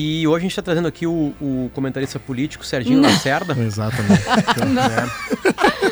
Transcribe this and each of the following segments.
E hoje a gente está trazendo aqui o, o comentarista político Serginho Lacerda. Exatamente.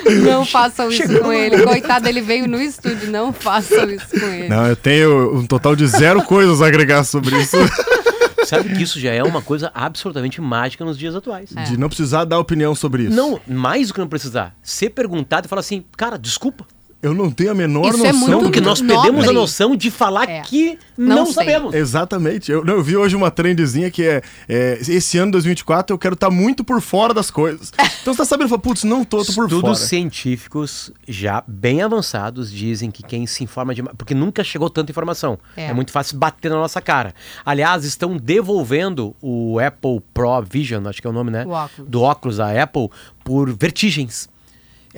Não façam isso Chegou com ele. Coitado, ele veio no estúdio. Não façam isso com ele. Não, eu tenho um total de zero coisas a agregar sobre isso. Sabe que isso já é uma coisa absolutamente mágica nos dias atuais. É. De não precisar dar opinião sobre isso. Não, mais do que não precisar. Ser perguntado e falar assim, cara, desculpa. Eu não tenho a menor Isso é noção. muito do Porque que- nós Nobre. perdemos a noção de falar É. que Não não, sabemos. Exatamente. Eu, não, eu vi hoje uma trendzinha que é, é, esse ano 2024 eu quero estar muito por fora das coisas. Então você tá sabendo, fala, putz, não tô, tô por Estudos fora. científicos já bem avançados dizem que quem se informa demais. Porque nunca chegou tanta informação. É. É. muito fácil bater na nossa cara. Aliás, estão devolvendo o Apple Pro Vision, acho que é o nome, né? O óculos. Do óculos da Apple, por vertigens.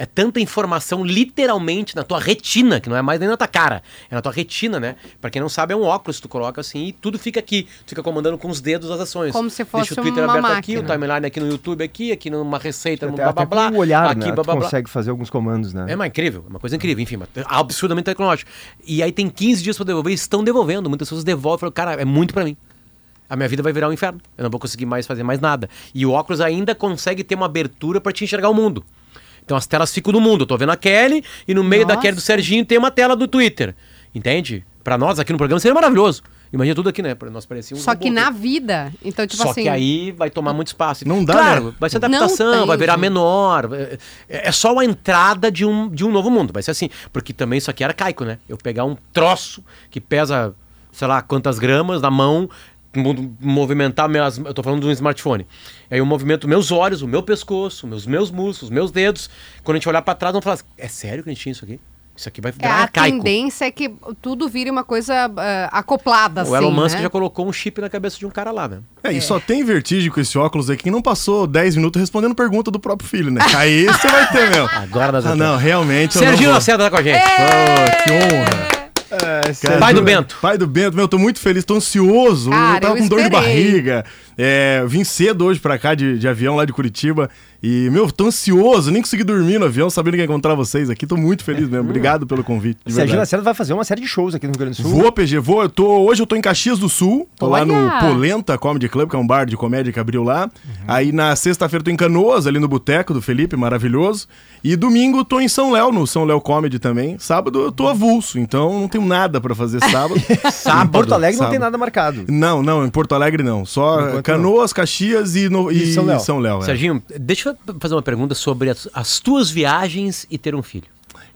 É tanta informação literalmente na tua retina, que não é mais nem na tua cara, é na tua retina, né? Pra quem não sabe, é um óculos que tu coloca assim e tudo fica aqui. Tu fica comandando com os dedos as ações. Como se fosse Deixa o Twitter uma aberto aqui, o máquina. timeline aqui no YouTube aqui, aqui numa receita, no Até, blá até blá blá. com o olhar, aqui, né? blá, Tu blá, blá. consegue fazer alguns comandos, né? É uma incrível, uma coisa incrível, enfim, mas absurdamente tecnológico. E aí tem 15 dias pra devolver, e estão devolvendo. Muitas pessoas devolvem, falam, cara, é muito pra mim. A minha vida vai virar um inferno. Eu não vou conseguir mais fazer mais nada. E o óculos ainda consegue ter uma abertura pra te enxergar o mundo. Então as telas ficam no mundo. Eu tô vendo a Kelly e no meio da Nossa. Kelly do Serginho tem uma tela do Twitter. Entende? Pra nós aqui no programa seria maravilhoso. Imagina tudo aqui, né? Pra nós parecia um Só que na vida. Então, tipo Só assim. que aí vai tomar muito espaço. Não dá, claro, né? vai ser adaptação, vai virar menor. É, é só a entrada de um, de um novo mundo. Vai ser assim. Porque também isso aqui era caico, né? Eu pegar um troço que pesa, sei lá, quantas gramas na mão, movimentar minhas. Eu tô falando de um smartphone. Aí eu movimento meus olhos, o meu pescoço, meus, meus músculos, meus dedos. Quando a gente olhar pra trás, vamos falar: é sério que a gente tinha isso aqui? Isso aqui vai É, virar a arcaico. tendência é que tudo vire uma coisa ah, acoplada, assim. O Elon Musk né? já colocou um chip na cabeça de um cara lá, né? É, e só tem vertigem com esse óculos aqui que não passou 10 minutos respondendo pergunta do próprio filho, né? Aí você vai ter mesmo. Agora nós Ah, não, realmente. Serginho não. Lacerda tá com a gente. Oh, que honra. É, Cara, Pai do Bento. Pai do Bento, meu, eu tô muito feliz, tô ansioso. Cara, eu tava eu com dor de barriga. É, vim cedo hoje pra cá de, de avião lá de Curitiba. E, meu, tô ansioso, nem consegui dormir no avião, sabendo que ia encontrar vocês aqui. Tô muito feliz mesmo. Obrigado pelo convite. verdade. Lacerda vai fazer uma série de shows aqui no Rio Grande do Sul. Vou, PG, vou. Eu tô, hoje eu tô em Caxias do Sul. Tô lá no Olha! Polenta Comedy Club, que é um bar de comédia que abriu lá. Aí na sexta-feira eu tô em Canoas, ali no Boteco do Felipe, maravilhoso. E domingo eu tô em São Léo, no São Léo Comedy também. Sábado eu tô avulso, então não tenho nada pra fazer sábado. Em Porto Alegre não tem sábado. nada marcado. Não, não, em Porto Alegre não. Só Enquanto Canoas, Caxias e, no, e, E São Léo. São Léo. é. Serginho, deixa eu fazer uma pergunta sobre as, as tuas viagens e ter um filho.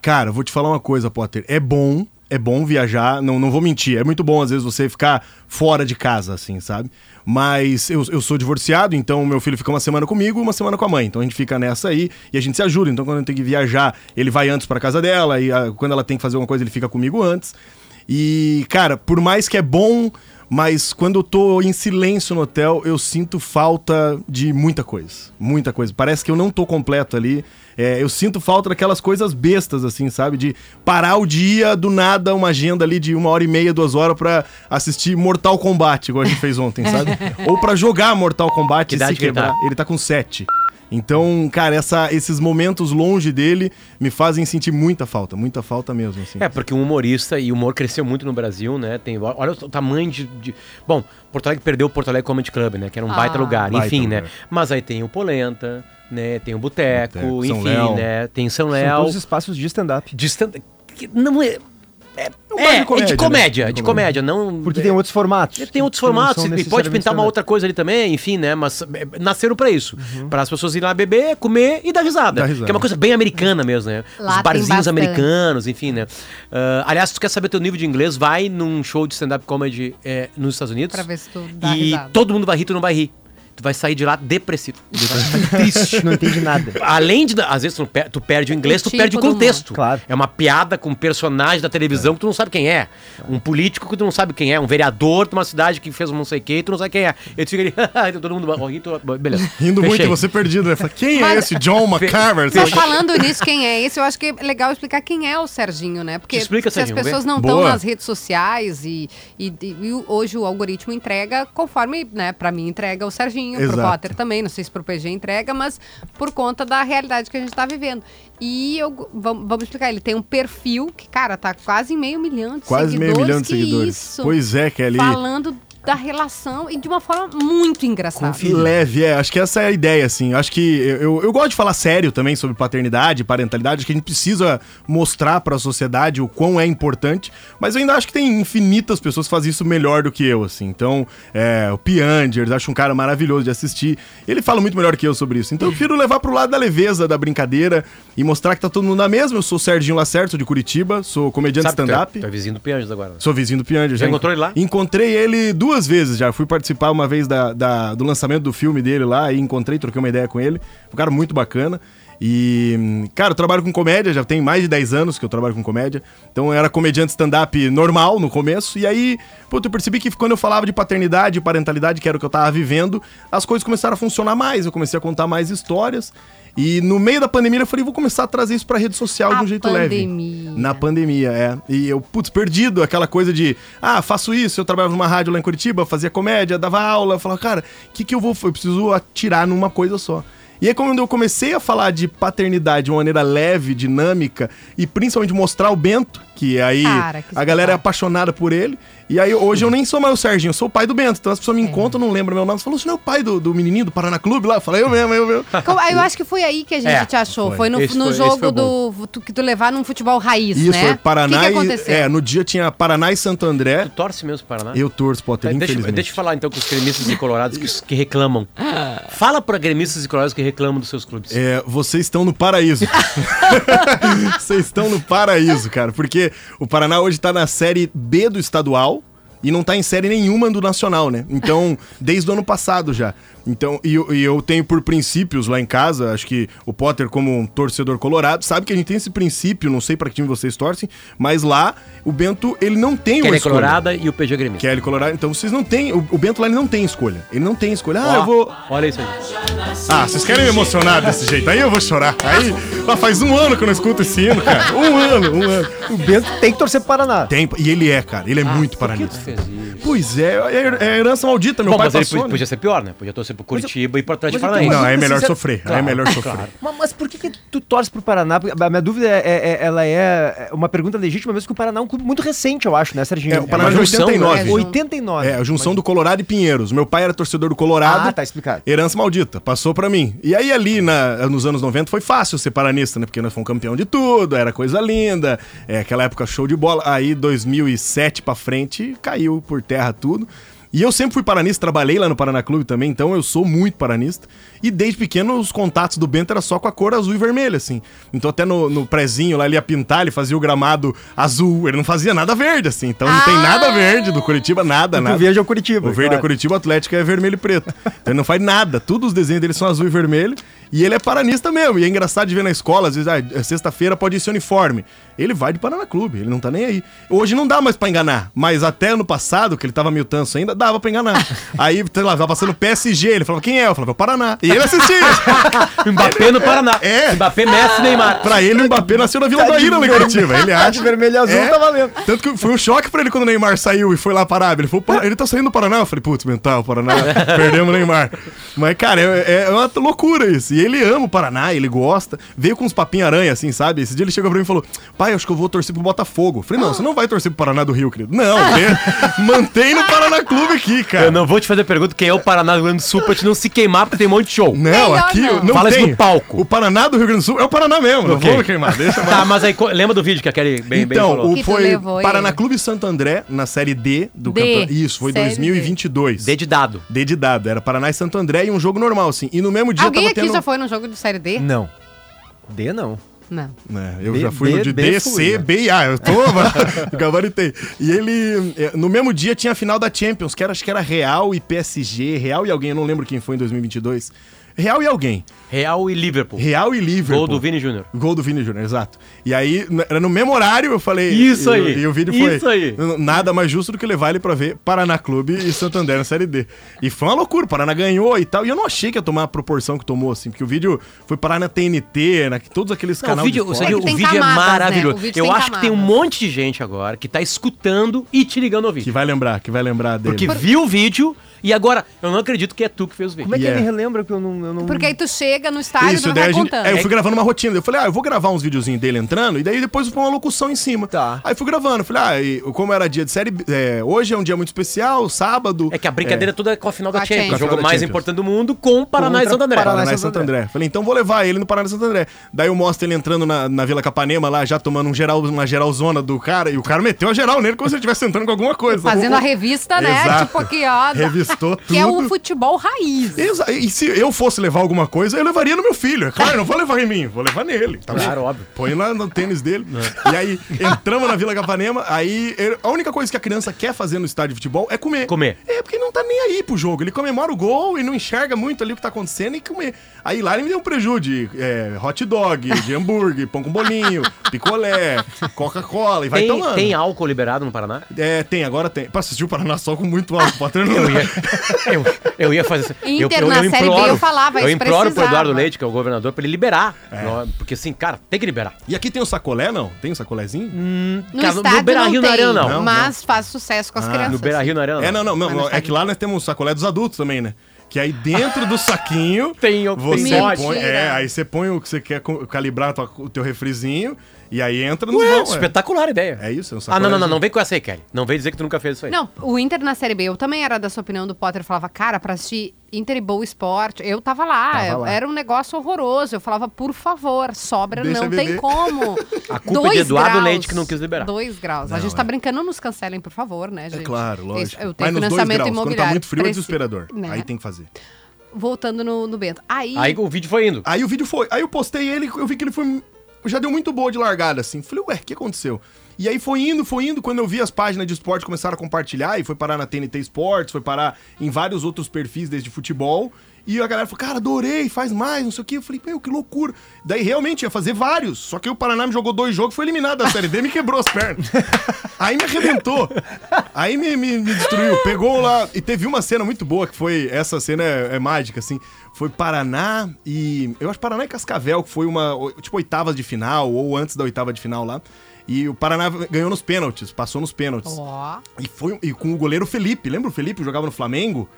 Cara, vou te falar uma coisa, Potter. É bom, é bom viajar, não, não vou mentir. É muito bom, às vezes, você ficar fora de casa, assim, sabe? Mas eu, eu sou divorciado, então meu filho fica uma semana comigo e uma semana com a mãe. Então a gente fica nessa aí e a gente se ajuda. Então quando eu tenho que viajar, ele vai antes pra casa dela e ah, quando ela tem que fazer alguma coisa, ele fica comigo antes. E, cara, por mais que é bom, mas quando eu tô em silêncio no hotel, eu sinto falta de muita coisa. Muita coisa. Parece que eu não tô completo ali. É, eu sinto falta daquelas coisas bestas, assim, sabe? De parar o dia, do nada, uma agenda ali de uma hora e meia, duas horas pra assistir Mortal Kombat, igual a gente fez ontem, sabe? Ou pra jogar Mortal Kombat Que e se idade que ele quebrar. tá? Ele tá com sete. Então, cara, essa, esses momentos longe dele me fazem sentir muita falta, muita falta mesmo, assim. É, porque um humorista, e o humor cresceu muito no Brasil, né? Tem, olha o tamanho de, de- Bom, Porto Alegre perdeu o Porto Alegre Comedy Club, né? Que era um Ah. baita lugar, Baita enfim, lugar. né? Mas aí tem o Polenta, né? Tem o Boteco, São enfim, Léo. né? Tem São São Léo. todos espaços de stand-up. Distante. que Não é. É, um é, bar de é comédia, de né? comédia, de comédia, não. Porque é, tem outros formatos. Tem outros formatos, e pode pintar uma outra coisa ali também, enfim, né? Mas é, nasceram pra isso. Uhum. Para as pessoas irem lá beber, comer e dar risada. Risada. Que é uma coisa bem americana mesmo, né? Lá Os barzinhos americanos, enfim, né? Ah, aliás, se tu quer saber teu nível de inglês, vai num show de stand-up comedy é, nos Estados Unidos. Pra ver se tu dá E risada. todo mundo vai rir, tu não vai rir. Tu vai sair de lá depressivo. Triste. Não entende nada. Além de, às vezes, tu, per- tu perde o inglês, tu tipo perde o contexto. Claro. É uma piada com um personagem da televisão que tu não sabe quem é. Um político que tu não sabe quem é. Um vereador de uma cidade que fez um não sei o que, tu não sabe quem é. E tu fica ali, todo mundo tu... beleza. Rindo muito, Fechei. você perdido, né? Fala, quem é Mas- esse John McCarver? Só falando nisso, quem é esse, eu acho que é legal explicar quem é o Serginho, né? Porque explica, se Serginho, as pessoas não estão nas redes sociais e, e- e hoje o algoritmo entrega conforme, né, pra mim entrega o Serginho, pro Exato. Potter também, não sei se pro PG entrega, mas por conta da realidade que a gente tá vivendo. E eu, vamos, vamos explicar, ele tem um perfil que, cara, tá quase meio milhão de Quase seguidores. meio milhão de que seguidores. Isso. Pois é, Kelly. Falando da relação e de uma forma muito engraçada. Leve, é. Acho que essa é a ideia, assim. Acho que eu, eu, eu gosto de falar sério também sobre paternidade, parentalidade. Acho que a gente precisa mostrar pra sociedade o quão é importante. Mas eu ainda acho que tem infinitas pessoas que fazem isso melhor do que eu, assim. Então, é, o Piangers, acho um cara maravilhoso de assistir. Ele fala muito melhor que eu sobre isso. Então, eu prefiro levar pro lado da leveza, da brincadeira e mostrar que tá todo mundo na mesma. Eu sou o Serginho Lacerto, de Curitiba, sou comediante tu é- stand-up. Tu é vizinho do Pianges agora. Sou vizinho do Piangers. Já encontrou ele lá? Encontrei ele duas vezes já. Fui participar uma vez da, da- do lançamento do filme dele lá e encontrei, troquei uma ideia com ele. Um cara muito bacana. E, cara, eu trabalho com comédia, já tem mais de 10 anos que eu trabalho com comédia. Então eu era comediante stand-up normal no começo. E aí, puta, eu percebi que quando eu falava de paternidade e parentalidade, que era o que eu tava vivendo, as coisas começaram a funcionar mais. Eu comecei a contar mais histórias. E no meio da pandemia eu falei, vou começar a trazer isso pra rede social de A um jeito pandemia. leve. Na pandemia, é. E eu, putz, perdido, aquela coisa de, ah, faço isso, eu trabalhava numa rádio lá em Curitiba, fazia comédia, dava aula, eu falava, cara, o que que eu vou, eu preciso atirar numa coisa só. E aí, quando eu comecei a falar de paternidade de uma maneira leve, dinâmica, e principalmente mostrar o Bento, que aí Cara, que a galera é apaixonada por ele, e aí hoje eu nem sou mais o Serginho, eu sou o pai do Bento. Então as pessoas me encontram, não lembram meu nome, você falou, você não é o pai do, do menininho do Paraná Clube lá? Eu falei, eu mesmo, eu mesmo. Eu acho que foi aí que a gente É, te achou. Foi, foi. no, no foi- jogo foi do tu- que tu levar num futebol raiz, Isso, né? foi Paraná O que, que e- aconteceu? É, no dia tinha Paraná e Santo André. Tu torce mesmo pro Paraná? Eu torço, Potter, Deixa, infelizmente. deixa eu falar então com os gremistas e colorados que, que reclamam. Fala pra gremistas e colorados que reclamam dos seus clubes. É, vocês estão no paraíso. vocês estão no paraíso, cara. Porque o Paraná hoje tá na série B do estadual e não tá em série nenhuma do nacional, né? Então, desde o ano passado já. Então, e, eu- e eu tenho por princípios lá em casa, acho que o Potter, como um torcedor colorado, sabe que a gente tem esse princípio, não sei pra que time vocês torcem, mas lá o Bento, ele não tem Kelly uma é escolha. colorada e o PG é gremista. Kelly Colorado, então vocês não têm. O, o Bento lá ele não tem escolha. Ele não tem escolha. Ah, Ó, eu vou. Olha isso aí. Ah, vocês querem me emocionar desse jeito? Aí eu vou chorar. Aí, ah, faz um ano que eu não escuto esse hino, cara. Um ano, um ano. O Bento tem que torcer pro Paraná. Tem, e ele é, cara. Ele é muito paranista. fez isso? Pois é, é, é herança maldita, meu Bom, pai mas ele passou. podia, né? podia ser pior, né? Podia torcer pro Curitiba e pro Atlético Paranaense. Não, é Mas, melhor sincero- sofrer. é Claro, melhor sofrer. claro. Mas, mas por que, que tu torce pro Paraná? Porque A minha dúvida é, é- é- ela é uma pergunta legítima, mesmo que o Paraná é um clube muito recente, eu acho, né, Serginho? É, o Paraná uma é de junção, 89. né? É, 89. É, a junção do Colorado e Pinheiros. Meu pai era torcedor do Colorado. Ah, tá explicado. Herança maldita, passou pra mim. E aí ali na- nos anos 90 foi fácil ser paranista, né? Porque nós fomos campeão de tudo, era coisa linda. É, aquela época show de bola. Aí 2007 pra frente caiu por terra tudo. E eu sempre fui paranista, trabalhei lá no Paraná Clube também, então eu sou muito paranista. E desde pequeno os contatos do Bento era só com a cor azul e vermelha, assim. Então até no, no prezinho lá ele ia pintar, ele fazia o gramado azul, ele não fazia nada verde, assim. Então não tem Ah! nada verde do Curitiba, nada, O nada. verde é o Curitiba. O verde é claro. Curitiba, o Atlético é vermelho e preto. Então ele não faz nada. Todos os desenhos dele são azul e vermelho. E ele é paranista mesmo. E é engraçado de ver na escola, às vezes, ah, é sexta-feira pode ir sem uniforme. Ele vai de Paraná Clube, ele não tá nem aí. Hoje não dá mais pra enganar. Mas até ano passado, que ele tava meio tanso ainda, dava pra enganar. aí, sei lá, tava passando PSG, ele falava, quem é? Eu falava, "É o Paraná. E ele assistia. Mbappé no Paraná. É. Mbappé, Messi, Neymar. pra ele, o Mbappé nasceu na Vila Tá da de Ilha, lá em vermelho. Curitiba. Ele Tá acha. de vermelho e azul, É. tá valendo. Tanto que foi um choque pra ele quando o Neymar saiu e foi lá parar. Ele falou, "Para- ele tá saindo do Paraná. Eu falei, putz, mental, Paraná, perdemos o Neymar. Mas, cara, é, é uma loucura isso. E ele ama o Paraná, ele gosta. Veio com uns papinhos aranha, assim, sabe? Esse dia ele chegou pra mim e falou, pai, acho que eu vou torcer pro Botafogo. Eu falei, não, você não vai torcer pro Paraná do Rio, querido. Não, vê- mantém no Paraná Clube aqui, cara. Eu não vou te fazer pergunta quem é o Paraná do Rio Grande do Sul pra te não se queimar, porque tem um monte de show. Não, Melhor aqui não. não Fala isso tem. no palco. O Paraná do Rio Grande do Sul é o Paraná mesmo. Não Ok. vou me queimar, deixa mais. Tá, mas aí lembra do vídeo que a Kelly bem, bem então, falou? o foi levou Paraná ele. Clube Santo André na série D do campeonato. Isso, foi série 2022. D de dado. D de dado. Era Paraná e Santo André e um jogo normal, assim. E no mesmo dia Alguém tava aqui tendo. já foi num jogo de série D? Não. D não. Não. É, eu B- já fui no de B D, fui, C, né? B e A. Eu tô, gabaritei. E ele, é, no mesmo dia, tinha a final da Champions, que era, acho que era Real e PSG, Real e alguém, eu não lembro quem foi em 2022. Real e alguém. Real e Liverpool. Real e Liverpool. Gol do Vini Júnior. Gol do Vini Júnior, exato. E aí, era no mesmo horário, eu falei. Isso e, aí, E, o vídeo foi. isso aí. Nada mais justo do que levar ele pra ver Paraná Clube e Santander na Série D. E foi uma loucura, o Paraná ganhou e tal. E eu não achei que ia tomar a proporção que tomou, assim, porque o vídeo foi parar na TNT, na, todos aqueles Não, o canais. vídeo, de o, fora. vídeo- É que o vídeo camadas, é né? maravilhoso. O vídeo Eu acho que tem um camadas. monte de gente agora que tá escutando e te ligando ao Que vídeo. vai lembrar, que vai lembrar dele. Porque viu o vídeo e agora, eu não acredito que é tu que fez o vídeo. Como é que Yeah. ele relembra que eu não. não. Eu não... Porque aí tu chega no estádio Isso, não daí vai a gente, contando. é, eu fui gravando uma rotina. Eu falei, ah, eu vou gravar uns videozinhos dele entrando, e daí depois eu vou pôr uma locução em cima. Tá. Aí fui gravando. Falei, ah, e como era dia de série. é, hoje é um dia muito especial, sábado. É que a brincadeira toda é com a final da a Champions. O jogo mais Champions. importante do mundo com o Paraná e Santo André. Paraná. Paraná e Santo André. Falei, então vou levar ele no Paraná e Santo André. Daí eu mostro ele entrando na, na Vila Capanema lá, já tomando um geral, uma geralzona do cara, e o cara meteu a geral nele como se ele estivesse entrando com alguma coisa. Fazendo a revista, né? Exato. Tipo aqui, ó. Revistou tudo. Que é o futebol raiz. Exa- E se eu fosse levar alguma coisa, eu levaria no meu filho. É claro, eu não vou levar em mim, vou levar nele. Tá Claro, bom? óbvio. Põe lá no tênis dele. E aí, entramos na Vila Capanema, aí a única coisa que a criança quer fazer no estádio de futebol é comer. Comer. É, porque ele não tá nem aí pro jogo. Ele comemora o gol e não enxerga muito ali o que tá acontecendo e comer. Aí lá ele me deu um prejuízo de é, hot dog, de hambúrguer, pão com bolinho, picolé, Coca-Cola e vai Tem, tomando. tem álcool liberado no Paraná? É, tem, agora tem. Pra assistir o Paraná Sol com muito álcool, Potter não Eu ia, eu, eu ia fazer. eu, Inter na Série B eu falava, Eu isso imploro pro precisava. Eduardo Leite, que é o governador, pra ele liberar. É. Porque assim, cara, tem que liberar. E aqui tem o sacolé, não? Tem o sacolézinho? No Cara, no estádio Beira-Rio, não na tem, Arena, não. Não, mas faz sucesso com as Ah, crianças. No Beira Rio na Arena. É, não, não, não. Não é que lá nós temos o sacolé dos adultos também, né? Que aí dentro do saquinho Tem o- você põe, é, aí você põe o que você quer calibrar o teu refrizinho e aí entra no Ué, vão, é. espetacular ideia. É isso, é um Ah, não, não, não, não vem com essa aí, Kelly. Não vem dizer que tu nunca fez isso aí. Não, o Inter na Série B, eu também era dessa opinião do Potter. Eu falava, cara, pra assistir Inter e Boa Esporte, eu tava lá, Tava eu- lá. era um negócio horroroso. Eu falava, por favor, sobra, Deixa não tem como. A culpa é de Eduardo Leite que não quis liberar. Dois graus. a Não, gente tá é. brincando, não nos cancelem, por favor, né, gente? É claro, lógico. Eu Mas tenho nos dois financiamento graus, quando imobiliário. tá muito frio é desesperador. né? Aí tem que fazer. Voltando no, no Bento. Aí, Aí o vídeo foi indo. Aí o vídeo foi. Aí eu postei ele, eu vi que ele foi. Já deu muito boa de largada, assim. Falei, ué, o que aconteceu? E aí foi indo, foi indo. Quando eu vi as páginas de esporte começaram a compartilhar, e foi parar na TNT Esportes, foi parar em vários outros perfis desde futebol. E a galera falou, cara, adorei, faz mais, não sei o quê. Eu falei, meu, que loucura. Daí realmente ia fazer vários. Só que o Paraná me jogou dois jogos, foi eliminado da Série D e me quebrou as pernas. Aí me arrebentou. Aí me, me, me destruiu. Pegou lá. E teve uma cena muito boa, que foi. Essa cena é, é mágica, assim. Foi Paraná e. Eu acho Paraná e Cascavel, que foi uma. Tipo, oitavas de final, ou antes da oitava de final lá. E o Paraná ganhou nos pênaltis, passou nos pênaltis. ó, E foi e com o goleiro Felipe. Lembra o Felipe que jogava no Flamengo?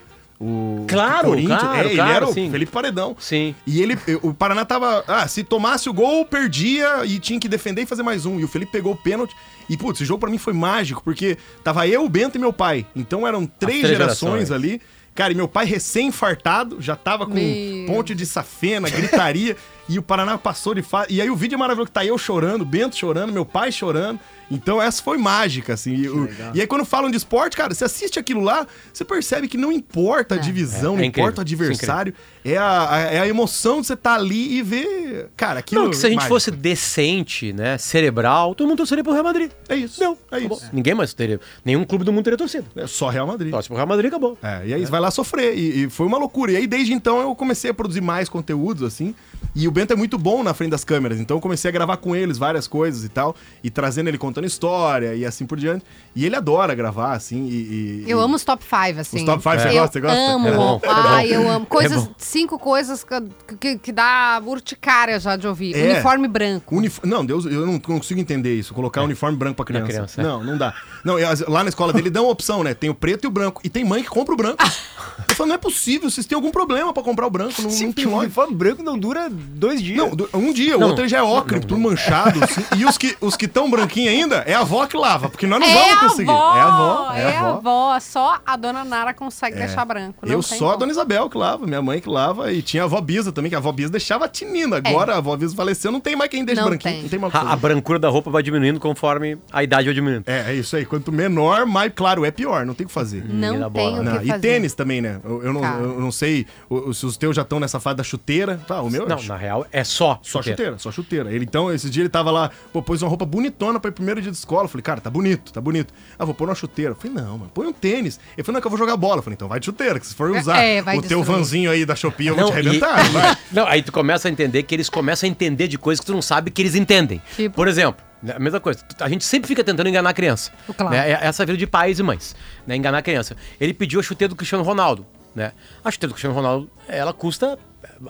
O Claro, claro, é, ele claro, era o sim. Felipe Paredão. Sim. E ele, o Paraná tava. Ah, se tomasse o gol, perdia e tinha que defender e fazer mais um. E o Felipe pegou o pênalti. E, putz, esse jogo pra mim foi mágico, porque tava eu, o Bento e meu pai. Então eram três, três gerações, gerações. ali. Cara, e meu pai recém-infartado, já tava com Meu. ponte de safena, gritaria. e o Paraná passou de fase. E aí o vídeo é maravilhoso, que tá eu chorando, Bento chorando, meu pai chorando. Então essa foi mágica, assim. E, e aí quando falam de esporte, cara, você assiste aquilo lá, você percebe que não importa a divisão, É, é não importa o é adversário. É a, a- é a emoção de você estar ali e ver. Cara, aquilo. Não, que se a gente mágico. fosse decente, né, cerebral, todo mundo torceria pro Real Madrid. É isso. Não, é acabou. isso. Ninguém mais teria. Nenhum clube do mundo teria torcido. É só Real Madrid. Torce pro Real Madrid acabou. É, e aí você vai lá sofrer. E, e foi uma loucura. E aí, desde então, eu comecei a produzir mais conteúdos, assim. E o Bento é muito bom na frente das câmeras. Então eu comecei a gravar com eles várias coisas e tal. E trazendo ele contando história e assim por diante. E ele adora gravar, assim. E, e- eu e- amo os top 5, assim. Os top five, você eu gosta? Você gosta? amo. É bom, é Ai, eu amo. Coisas, É cinco coisas que, que, que dá urticária já de ouvir. É. Uniforme branco. Unif- Não, Deus, eu não consigo entender isso. Colocar uniforme branco pra criança. criança, é. Não, não dá. Não, lá na escola dele dão uma opção, né? Tem o preto e o branco. E tem mãe que compra o branco. eu falo, não é possível, vocês têm algum problema pra comprar o branco. Não, não tem o lógica. uniforme branco não dura dois dias. Não, um dia, o Não. outro ele já é ocre, tudo manchado. assim. e os que os que estão branquinho ainda, é a avó que lava, porque nós não É vamos a conseguir. avó, é a avó, é, é a avó. avó. Só a dona Nara consegue deixar branco. não Eu tem só a como. dona Isabel que lava, minha mãe que lava, e tinha a avó Bisa também, que a avó Bisa deixava tinina. Agora a avó Bisa faleceu, não tem mais quem deixa É. Não branquinho. tem. Não tem mais o A, a brancura da roupa vai diminuindo conforme a idade vai diminuindo. É, é isso aí. Quanto menor, mais claro, é pior, não tem o que fazer. Não Menina tem bola. o Não, que e fazer. tênis também, né? Eu, eu não, Cara. eu não sei se os teus já estão nessa fase da chuteira. Tá, o meu é Não, chu- na real, é só. Só chuteira. chuteira, só chuteira. Ele, então, esse dia ele tava lá, pô, pôs uma roupa bonitona pra ir primeiro dia de escola. Eu falei, cara, tá bonito, tá bonito. Ah, vou pôr uma chuteira. Eu falei, não, mano, põe um tênis. Ele falou, não, que eu vou jogar bola. Eu falei, então vai de chuteira, que se for usar É, vai o teu destruir. vanzinho aí da Shopee, eu vou Não, te e- arrebentar. vai. Não, aí tu começa a entender que eles começam a entender de coisas que tu não sabe que eles entendem. Tipo? Por exemplo, né, a mesma coisa, a gente sempre fica tentando enganar a criança. Claro. Né? É Essa vida de pais e mães, né? Enganar a criança. Ele pediu a chuteira do Cristiano Ronaldo, né? A chuteira do Cristiano Ronaldo, ela custa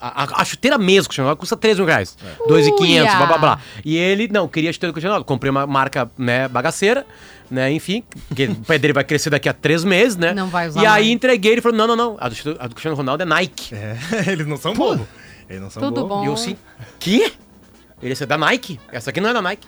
A, a- a chuteira mesmo, Cristiano Ronaldo, custa 3 mil reais. 2,500, Uia! blá blá blá. E ele, não, queria a chuteira do Cristiano Ronaldo. Comprei uma marca, né, bagaceira, né, enfim, porque o pé dele vai crescer daqui a três meses, né? Não vai usar E aí mais. entreguei, ele falou, não, não, não, a do, a do Cristiano Ronaldo é Nike. É, eles não são bobos. Eles não são Tudo bom. E eu assim, que? Ele, é da Nike? Essa aqui não é da Nike.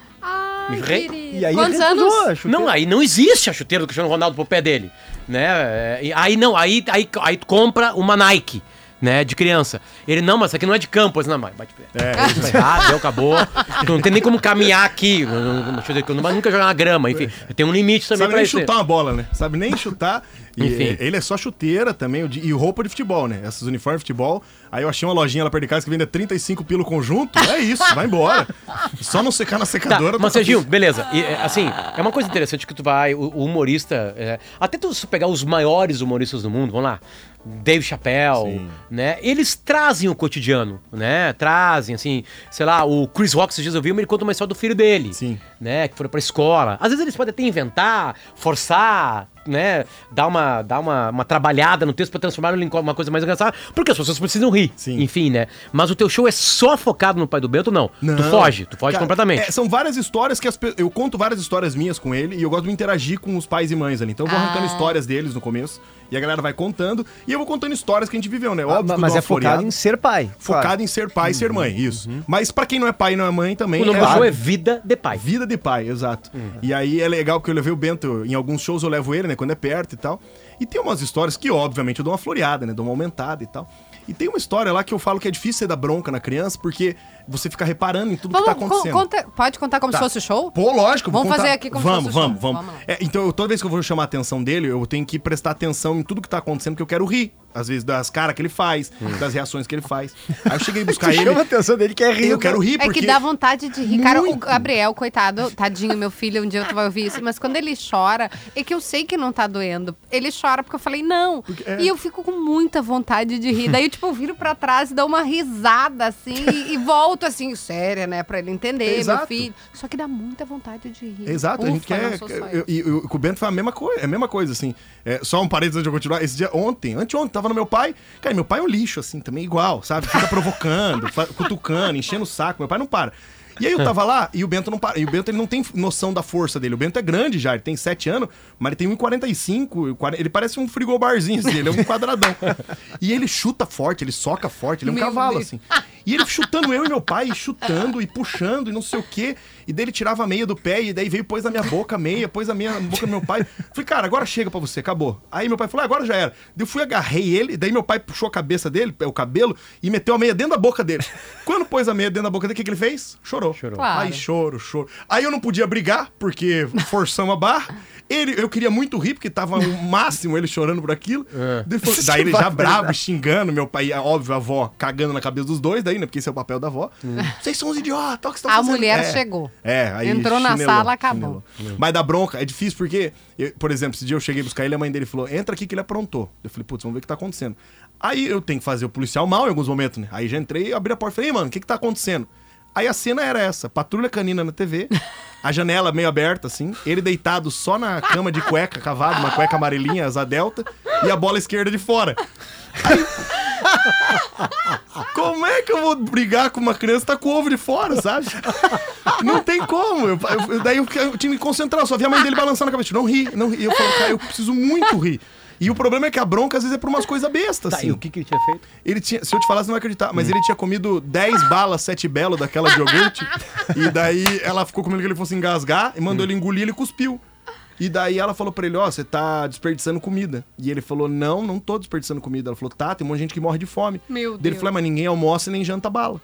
Me. E aí Quantos anos? Não, aí não existe a chuteira do Cristiano Ronaldo pro pé dele, né? É, e Aí não, aí, aí, aí tu compra uma Nike, né, de criança. Ele, não, mas essa aqui não é de campo. Eu disse, não, mas bate pé. É, Isso tá errado, deu, acabou. Não tem nem como caminhar aqui. Eu não- não- deixa eu dizer nunca jogar na grama. Enfim, tem um limite também Sabe pra nem isso. chutar uma bola, né? Sabe nem chutar. Enfim. Ele é só chuteira também e roupa de futebol, né? Esses uniformes de futebol. Aí eu achei uma lojinha lá perto de casa que vende 35 pelo conjunto. É isso, vai embora. Só não secar na Tá, secadora. mas tá Serginho, beleza. E, é, assim, é uma coisa interessante que tu vai, o, o humorista, é, até tu se pegar os maiores humoristas do mundo, vamos lá, Dave Chappelle, Sim. né? Eles trazem o cotidiano, né? Trazem, assim, sei lá, o Chris Rock, esses dias eu vi, ele conta uma história do filho dele, Sim. né? Que foram pra escola. Às vezes eles podem até inventar, forçar, né? Dar uma, dar uma, uma trabalhada no texto pra transformar ele em uma coisa mais engraçada, porque as pessoas precisam rir, Sim. enfim, né? Mas o teu show é só focado no pai do Bento, não. Tu Não. foge, tu foge Cara, completamente. é, são várias histórias que as eu conto várias histórias minhas com ele e eu gosto de interagir com os pais e mães ali. Então eu vou Ah. arrancando histórias deles no começo e a galera vai contando e eu vou contando histórias que a gente viveu, né? Ah, Óbvio que mas é focado em ser pai. focado claro. em ser pai e ser mãe, isso. Mas pra quem não é pai e não é mãe também O nome é do show é. Vida de Pai. Vida de pai, exato. Uhum. E aí é legal porque eu levei o Bento, em alguns shows eu levo ele, né, quando é perto e tal. E tem umas histórias que, obviamente, eu dou uma floreada, né, dou uma aumentada e tal. E tem uma história lá que eu falo que é difícil você dar bronca na criança, porque você fica reparando em tudo Vamos, que tá co- acontecendo. conta- pode contar como Tá. se fosse o show? Pô, lógico. Vamos contar. fazer aqui como se vamos, fosse o vamos, show. vamos, Vamos. É, então, eu- toda vez que eu vou chamar a atenção dele, eu tenho que prestar atenção em tudo que tá acontecendo, porque eu quero rir. Às vezes, das caras que ele faz, das reações que ele faz. Aí eu cheguei a buscar ele. Chama a atenção dele que é rir. Eu quero rir É porque... que dá vontade de rir. Cara, o Muito. Gabriel, coitado, tadinho, meu filho, um dia tu vai ouvir isso, mas quando ele chora, é que eu sei que não tá doendo. Ele chora porque eu falei, não. é. E eu fico com muita vontade de rir. Daí tipo, eu viro pra trás e dou uma risada, assim, e, e volto, assim, séria, né, pra ele entender, meu Exato. filho. Só que dá muita vontade de rir. Exato, a gente Ufa, quer. E o com o Bento foi a mesma coisa, é a mesma coisa, assim. É, só um parênteses antes de eu continuar. Esse dia, ontem, anteontem, tava no meu pai. Cara, meu pai é um lixo, assim, também igual, sabe? Fica provocando, cutucando, enchendo o saco. Meu pai não para. E aí eu tava lá e o Bento não para. E o Bento ele não tem noção da força dele. O Bento é grande já, ele tem 7 anos, mas ele tem 1,45. 40 Ele parece um frigobarzinho, assim, ele é um quadradão. E ele chuta forte, ele soca forte, ele é um Meu cavalo, Deus. assim. E ele chutando eu e meu pai, e chutando e puxando e não sei o quê. E daí ele tirava a meia do pé e daí veio pôs na minha boca a meia, pôs a meia na boca do meu pai. Falei, cara, agora chega pra você, acabou. Aí meu pai falou, "Ah, agora já era. Daí eu fui, agarrei ele, e daí meu pai puxou a cabeça dele, o cabelo, e meteu a meia dentro da boca dele. Quando pôs a meia dentro da boca dele, o que, que ele fez? Chorou. Chorou. Claro. Aí choro, choro. Aí eu não podia brigar, porque forçamos a barra. Ele, eu queria muito rir, porque tava o máximo ele chorando por aquilo. Daí, foi- daí ele já bravo, xingando, meu pai, é óbvio, a avó cagando na cabeça dos dois, daí, né? Porque esse é o papel da avó. Vocês são os idiotas, o que estão A fazendo? mulher É. chegou. É, aí Entrou na chinelou, sala, acabou. chinelou. Mas da bronca é difícil porque, eu- por exemplo, esse dia eu cheguei a buscar ele, a mãe dele falou: entra aqui que ele aprontou. Eu falei, putz, vamos ver o que tá acontecendo. Aí eu tenho que fazer o policial mal em alguns momentos, né? Aí já entrei, abri a porta e falei, "Ei, mano, o que que tá acontecendo? Aí a cena era essa: patrulha canina na TV, a janela meio aberta, assim, ele deitado só na cama de cueca, cavado, uma cueca amarelinha, asa delta, e a bola esquerda de fora. Como é que eu vou brigar com uma criança que tá com o ovo de fora, sabe? Não tem como. Eu, eu- daí eu, eu tinha que me concentrar, eu só vi a mãe dele balançando a cabeça. Não ri, não ri. E eu falo, cara, eu preciso muito rir. E o problema é que a bronca às vezes é por umas coisas bestas, Tá, assim. e o que, que ele tinha feito? Ele tinha, se eu te falasse, você não vai acreditar, mas ele tinha comido 10 balas, 7 belo daquela de iogurte. e daí ela ficou com medo que ele fosse engasgar e mandou ele engolir, ele cuspiu. E daí ela falou pra ele, ó, você tá desperdiçando comida. E ele falou, não, não tô desperdiçando comida. Ela falou, tá, tem um monte de gente que morre de fome. Meu Daí Ele Deus. falou, "Ah, mas ninguém almoça e nem janta bala.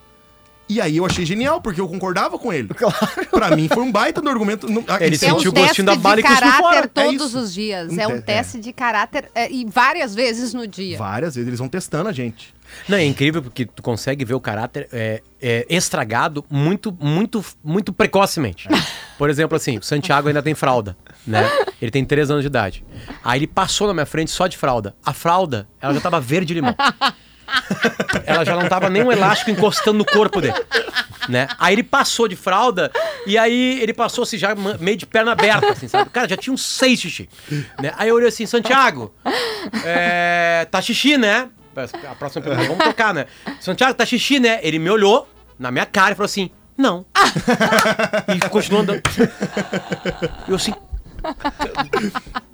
E aí eu achei genial, porque eu concordava com ele. Claro. Pra mim foi um baita do argumento. Não- Ele É um sentiu o teste gostinho da bala e cuspiu fora. É todos isso. os dias. Um É te- um teste de caráter é, e várias vezes no dia. Várias vezes eles vão testando a gente. Não, é incrível porque tu consegue ver o caráter é, é, estragado muito, muito, muito precocemente. Por exemplo, assim, o Santiago ainda tem fralda, né? Ele tem 3 anos de idade. Aí ele passou na minha frente só de fralda. A fralda, ela já tava verde limão. Ela já não tava nem um elástico encostando no corpo dele. Né? Aí ele passou de fralda e aí ele passou assim, já meio de perna aberta, assim, sabe? Cara, já tinha uns seis xixi. Né? Aí eu olhei assim, Santiago, é, tá xixi, né? a próxima pergunta, vamos tocar, né? Santiago, tá xixi, né? Ele me olhou na minha cara e falou assim, não. e continuou andando. Eu assim...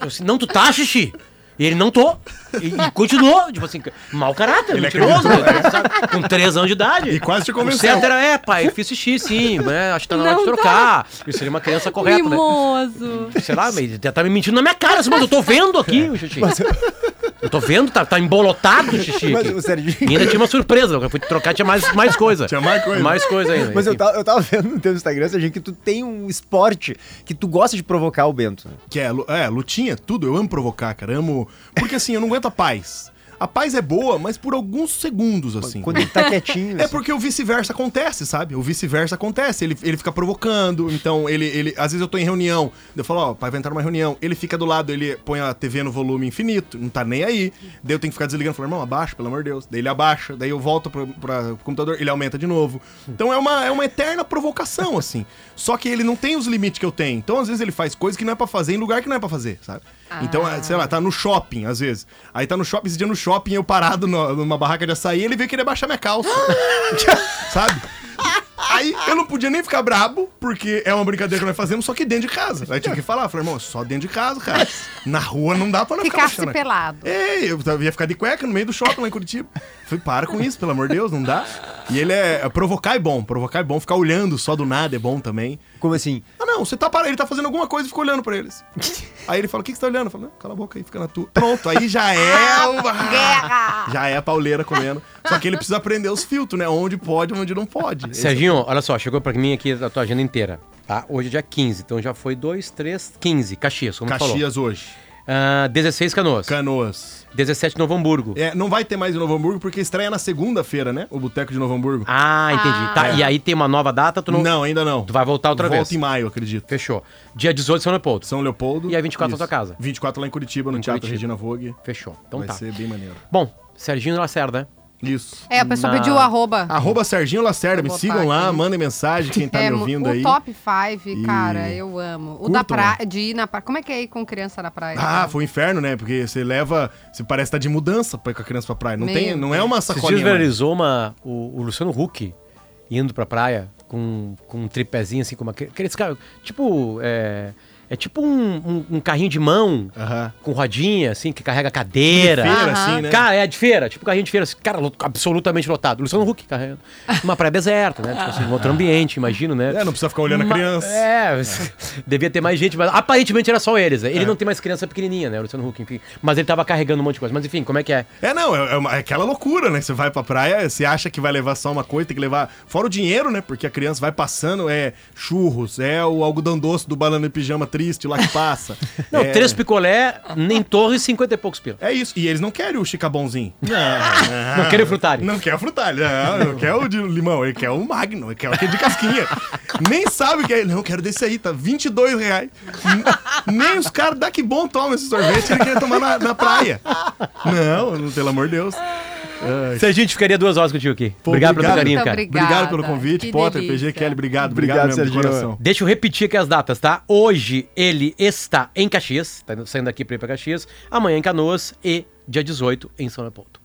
Eu assim, não, tu tá, xixi? E ele não tô. E, e continuou, tipo assim, mau caráter, ele mentiroso, né, é. com três anos de idade. E quase te convenceu. Etc. É, pai, é fiz xixi, sim, né? Acho que tá na hora Não de trocar. Tá. Eu seria uma criança correta, né? Mimoso. né? Sei lá, mas tá me mentindo na minha cara, assim, mas eu tô vendo aqui é. o xixi. Mas... Eu tô vendo, tá, tá embolotado o xixi. Mas, o Serginho... E ainda tinha uma surpresa, eu fui trocar, tinha mais, mais coisa. Tinha mais coisa. Mais coisa ainda. Mas eu tava, eu tava vendo no teu Instagram, Serginho, que tu tem um esporte que tu gosta de provocar o Bento. Que é, é lutinha, tudo. Eu amo provocar, cara. Amo... Porque assim, eu não gosto a paz A paz é boa, mas por alguns segundos, assim. Quando ele tá quietinho. É assim. É porque o vice-versa acontece, sabe? O vice-versa acontece. Ele, ele fica provocando, então ele, ele. Às vezes eu tô em reunião, eu falo, ó, oh, pai vai entrar numa reunião. Ele fica do lado, ele põe a TV no volume infinito, não tá nem aí. Daí eu tenho que ficar desligando, falando, irmão, abaixa, pelo amor de Deus. Daí ele abaixa, daí eu volto pro pra computador, ele aumenta de novo. Então é uma, é uma eterna provocação, assim. Só que ele não tem os limites que eu tenho. Então às vezes ele faz coisas que não é pra fazer em lugar que não é pra fazer, sabe? Então, é, sei lá, tá no shopping, às vezes. Aí tá no shopping, esse dia no shopping, eu parado no- numa barraca de açaí, ele veio querer baixar minha calça. sabe? Aí eu não podia nem ficar brabo, porque é uma brincadeira que nós fazemos, só que dentro de casa. Aí tinha que falar, falei, irmão, só dentro de casa, cara. Na rua não dá pra não ficar Ficasse baixando. pelado. É, eu ia ficar de cueca no meio do shopping lá em Curitiba. Falei, para com isso, pelo amor de Deus, não dá. E ele é. Provocar é bom, provocar é bom. Ficar olhando só do nada é bom também. Como assim? Ah, não, você tá parado, ele tá fazendo alguma coisa e fica olhando pra eles. Aí ele fala, o que, que você tá olhando? Eu falo, não, cala a boca aí, fica na tua. Pronto, aí já é uma... Guerra! Já é a pauleira comendo. Só que ele precisa aprender os filtros, né? Onde pode, onde não pode. É Serginho, olha só, chegou pra mim aqui a tua agenda inteira. Tá? Hoje é dia 15, então já foi 2, 3, 15. Caxias, como tu falou. Caxias hoje. Ah, 16 Canoas. Canoas. 17 Novo Hamburgo. É, não vai ter mais em Novo Hamburgo porque estreia na segunda-feira, né? O Boteco de Novo Hamburgo. Ah, entendi. Tá, e aí tem uma nova data, tu não. não... ainda não. Tu vai voltar outra Volta vez. em maio, acredito. Fechou. Dia 18, São Leopoldo. São Leopoldo. E aí 24 na Isso. tua casa. 24 lá em Curitiba, no Em Teatro Curitiba. Regina Vogue. Fechou. Então vai tá. ser bem maneiro. Bom, Serginho Lacerda, né? Isso. É, a pessoa Na- pediu o arroba. Arroba Serginho Lacerda, me sigam lá, aqui. mandem mensagem, quem tá é, me ouvindo o aí. top 5, E- cara, eu amo. O da Curtam, praia, de ir na praia. Como é que é ir com criança na praia? Ah, foi um inferno, né? Porque você leva. Você parece estar de mudança pra ir com a criança pra praia. Não, Meu tem, não é uma sacolinha. mais. viralizou uma, o, o Luciano Huck indo pra praia com, com um tripézinho assim, com uma, aqueles caras. Tipo. É, é tipo um, um- um carrinho de mão com rodinha, assim, que carrega cadeira. De feira, assim, né? Cara, é de feira, tipo carrinho de feira, assim, cara, absolutamente lotado. Luciano Huck carregando. Uma praia deserta, né? Tipo assim, um outro ambiente, imagino, né? É, não precisa ficar olhando a Ma- criança. É, devia ter mais gente, mas aparentemente era só eles. né? Ele não tem mais criança pequenininha, né? O Luciano Huck, enfim. Mas ele tava carregando um monte de coisa. Mas enfim, como é que é? É, não, é, é uma- é aquela loucura, né? Você vai pra praia, você acha que vai levar só uma coisa, tem que levar. Fora o dinheiro, né? Porque a criança vai passando, é churros, é o algodão doce do banana e pijama triste lá que passa. Não, é, três picolé, nem torre, 50 e poucos pila. É isso. E eles não querem o chicabonzinho. Não, Não querem frutário. Não quer o frutalho, não, não quer o de limão, ele quer o magno, ele quer o que é de casquinha. Nem sabe o que é. Não, quero desse aí, tá 22 reais. Nem os caras da que bom tomam esse sorvete, ele quer tomar na, na praia. Não, não, pelo amor de Deus. Se a gente ficaria duas horas contigo aqui. Pô, obrigado pelo obrigado. carinho, Muito cara. obrigada. Obrigado pelo convite, Que Potter, delícia. PG, Kelly, obrigado, Obrigado, obrigado, mesmo, de Serginho. coração. Deixa eu repetir aqui as datas, tá? Hoje ele está em Caxias, tá saindo daqui pra ir pra Caxias. Amanhã em Canoas e dia 18 em São Leopoldo.